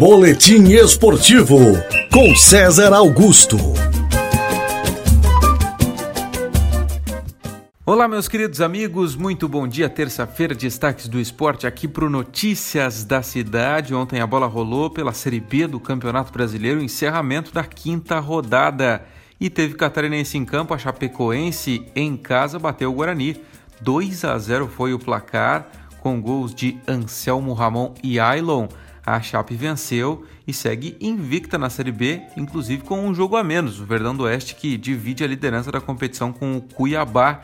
Boletim Esportivo com César Augusto. Olá, meus queridos amigos, muito bom dia. Terça-feira, destaques do esporte aqui para o Notícias da Cidade. Ontem a bola rolou pela Série B do Campeonato Brasileiro, encerramento da quinta rodada. E teve catarinense em campo, a Chapecoense em casa bateu o Guarani. 2 a 0 foi o placar, com gols de Anselmo Ramon e Ailon. A Chape venceu e segue invicta na Série B, inclusive com um jogo a menos. O Verdão do Oeste que divide a liderança da competição com o Cuiabá.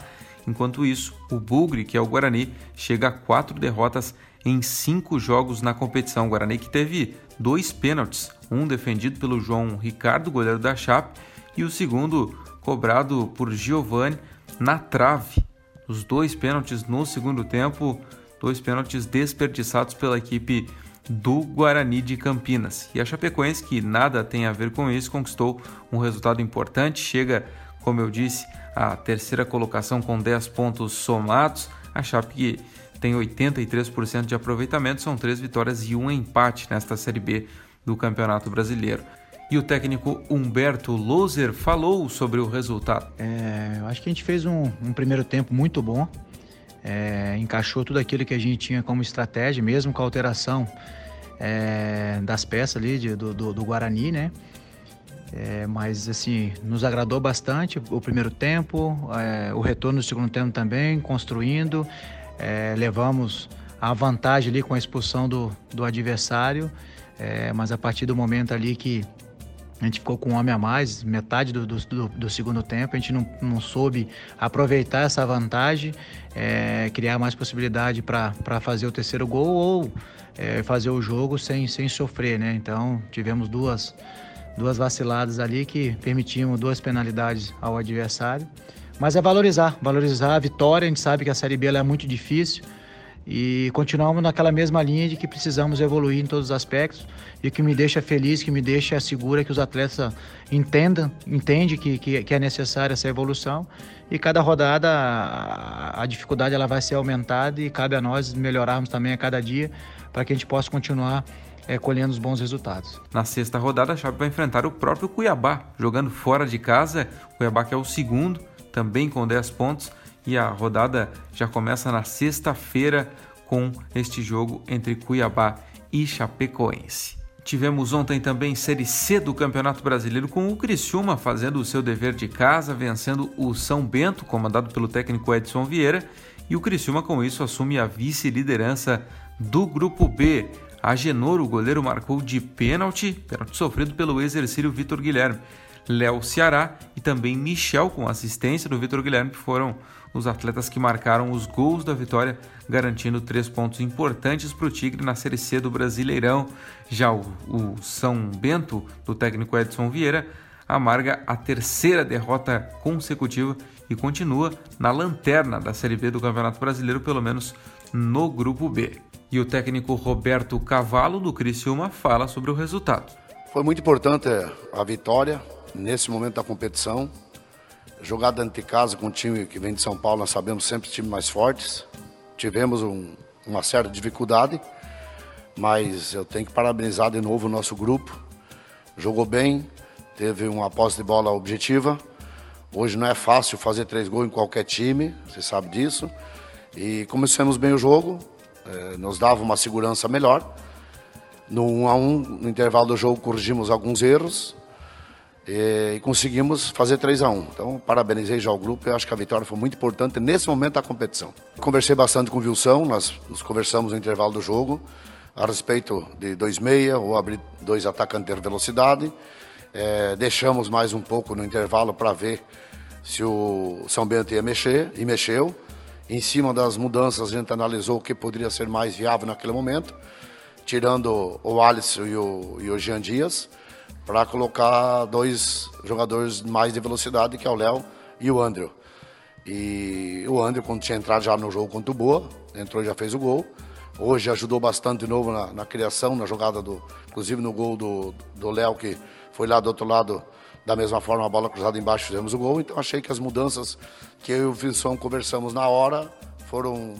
Enquanto isso, o Bugre, que é o Guarani, chega a quatro derrotas em cinco jogos na competição. O Guarani que teve dois pênaltis, um defendido pelo João Ricardo, goleiro da Chape, e o segundo cobrado por Giovani na trave. Os dois pênaltis no segundo tempo, dois pênaltis desperdiçados pela equipe do Guarani de Campinas. E a Chapecoense, que nada tem a ver com isso, conquistou um resultado importante, chega, como eu disse, à terceira colocação com 10 pontos somados. A Chape tem 83% de aproveitamento, são três vitórias e um empate nesta Série B do Campeonato Brasileiro. E o técnico Humberto Loser falou sobre o resultado. É, eu acho que a gente fez um, um primeiro tempo muito bom, é, encaixou tudo aquilo que a gente tinha como estratégia, mesmo com a alteração é, das peças ali de, do, do, do, Guarani, né? É, mas assim, nos agradou bastante o primeiro tempo, é, o retorno do segundo tempo também, construindo, é, levamos a vantagem ali com a expulsão do, do adversário, mas a partir do momento ali que a gente ficou com um homem a mais, metade do, do, do segundo tempo. A gente não, não soube aproveitar essa vantagem, é, criar mais possibilidade para fazer o terceiro gol ou é, fazer o jogo sem, sem sofrer, né? Então tivemos duas, duas vaciladas ali que permitiam duas penalidades ao adversário. Mas é valorizar, valorizar a vitória. A gente sabe que a Série B é muito difícil e continuamos naquela mesma linha de que precisamos evoluir em todos os aspectos e que me deixa feliz, que me deixa segura que os atletas entendam, entendem que, que, que é necessária essa evolução e cada rodada a, a, dificuldade ela vai ser aumentada e cabe a nós melhorarmos também a cada dia para que a gente possa continuar é, colhendo os bons resultados. Na sexta rodada, a Chape vai enfrentar o próprio Cuiabá, jogando fora de casa. Cuiabá que é o segundo, também com 10 pontos e a rodada já começa na sexta-feira com este jogo entre Cuiabá e Chapecoense. Tivemos ontem também Série C do Campeonato Brasileiro com o Criciúma fazendo o seu dever de casa, vencendo o São Bento, comandado pelo técnico Edson Vieira, e o Criciúma com isso assume a vice-liderança do Grupo B. A Genoro, o goleiro, marcou de pênalti, pênalti sofrido pelo ex-ercílio Vitor Guilherme. Léo Ceará e também Michel, com assistência do Vitor Guilherme, que foram os atletas que marcaram os gols da vitória, garantindo três pontos importantes para o Tigre na Série C do Brasileirão. Já o, o São Bento, do técnico Edson Vieira, amarga a terceira derrota consecutiva e continua na lanterna da Série B do Campeonato Brasileiro, pelo menos no Grupo B. E o técnico Roberto Cavalo, do Criciúma, fala sobre o resultado. Foi muito importante a vitória nesse momento da competição. Jogar dentro de casa com um time que vem de São Paulo, nós sabemos sempre times mais fortes. Tivemos um, uma certa dificuldade, mas eu tenho que parabenizar de novo o nosso grupo. Jogou bem, teve uma posse de bola objetiva. Hoje não é fácil fazer três gols em qualquer time, você sabe disso. E começamos bem o jogo, eh, nos dava uma segurança melhor. No 1 a 1 no intervalo do jogo, corrigimos alguns erros e conseguimos fazer 3 a 1 Então, parabenizei já o grupo. Eu acho que a vitória foi muito importante nesse momento da competição. Conversei bastante com o Wilson, nós nos conversamos no intervalo do jogo a respeito de dois meia ou abrir dois atacantes de velocidade. É, deixamos mais um pouco no intervalo para ver se o São Bento ia mexer, e mexeu. Em cima das mudanças, a gente analisou o que poderia ser mais viável naquele momento, tirando o Alisson e o, e o Jean Dias para colocar dois jogadores mais de velocidade, que é o Léo e o Andrew. E o Andrew, quando tinha entrado já no jogo contra o Boa, entrou e já fez o gol. Hoje ajudou bastante de novo na, na criação, na jogada do. Inclusive no gol do Léo, que foi lá do outro lado, da mesma forma, a bola cruzada embaixo, fizemos o gol. Então achei que as mudanças que eu e o Wilson conversamos na hora foram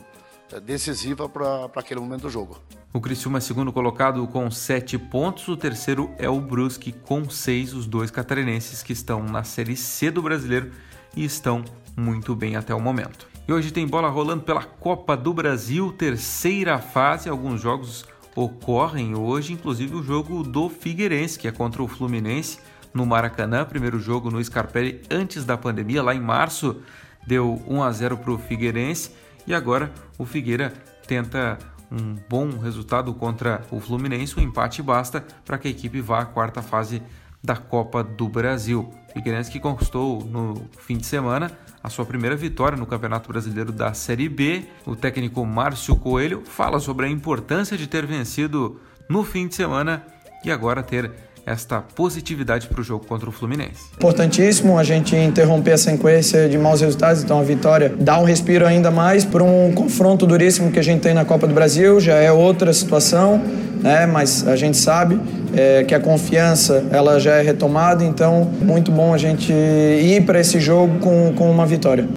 decisiva para aquele momento do jogo. O Criciúma é segundo colocado com sete pontos, o terceiro é o Brusque com seis, os dois catarinenses que estão na Série C do Brasileiro e estão muito bem até o momento. E hoje tem bola rolando pela Copa do Brasil, terceira fase, alguns jogos ocorrem hoje, inclusive o jogo do Figueirense, que é contra o Fluminense no Maracanã, primeiro jogo no Scarpelli antes da pandemia, lá em março, deu 1 a 0 para o Figueirense e agora o Figueira tenta um bom resultado contra o Fluminense, um empate basta para que a equipe vá à quarta fase da Copa do Brasil. Figueirense que conquistou no fim de semana a sua primeira vitória no Campeonato Brasileiro da Série B. O técnico Márcio Coelho fala sobre a importância de ter vencido no fim de semana e agora ter esta positividade para o jogo contra o Fluminense. Importantíssimo a gente interromper a sequência de maus resultados, então a vitória dá um respiro ainda mais para um confronto duríssimo que a gente tem na Copa do Brasil, já é outra situação, né? mas a gente sabe é, que a confiança ela já é retomada, então muito bom a gente ir para esse jogo com, com uma vitória.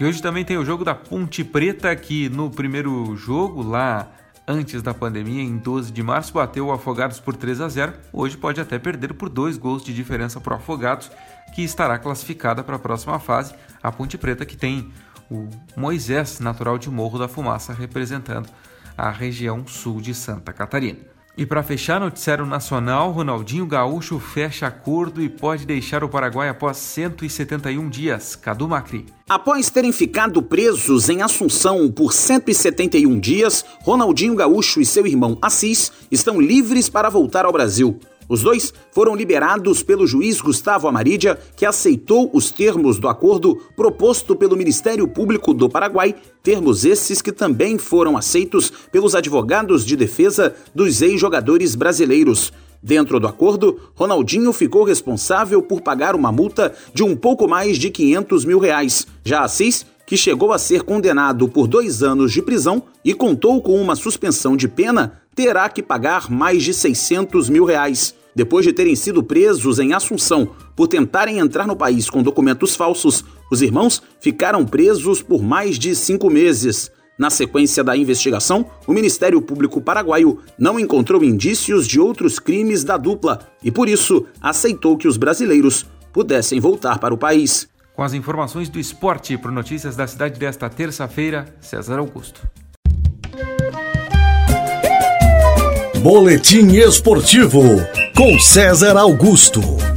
E hoje também tem o jogo da Ponte Preta, que no primeiro jogo lá antes da pandemia, em 12 de março, bateu o Afogados por 3 a 0. Hoje pode até perder por dois gols de diferença para o Afogados, que estará classificada para a próxima fase. A Ponte Preta, que tem o Moisés, natural de Morro da Fumaça, representando a região sul de Santa Catarina. E para fechar, noticiário nacional, Ronaldinho Gaúcho fecha acordo e pode deixar o Paraguai após 171 dias. Cadu Macri. Após terem ficado presos em Assunção por 171 dias, Ronaldinho Gaúcho e seu irmão Assis estão livres para voltar ao Brasil. Os dois foram liberados pelo juiz Gustavo Amarídia, que aceitou os termos do acordo proposto pelo Ministério Público do Paraguai, termos esses que também foram aceitos pelos advogados de defesa dos ex-jogadores brasileiros. Dentro do acordo, Ronaldinho ficou responsável por pagar uma multa de um pouco mais de 500 mil reais. Já Assis que chegou a ser condenado por dois anos de prisão e contou com uma suspensão de pena, terá que pagar mais de 600 mil reais. Depois de terem sido presos em Assunção por tentarem entrar no país com documentos falsos, os irmãos ficaram presos por mais de cinco meses. Na sequência da investigação, o Ministério Público Paraguaio não encontrou indícios de outros crimes da dupla e, por isso, aceitou que os brasileiros pudessem voltar para o país. Com as informações do esporte para Notícias da Cidade desta terça-feira, César Augusto. Boletim Esportivo com César Augusto.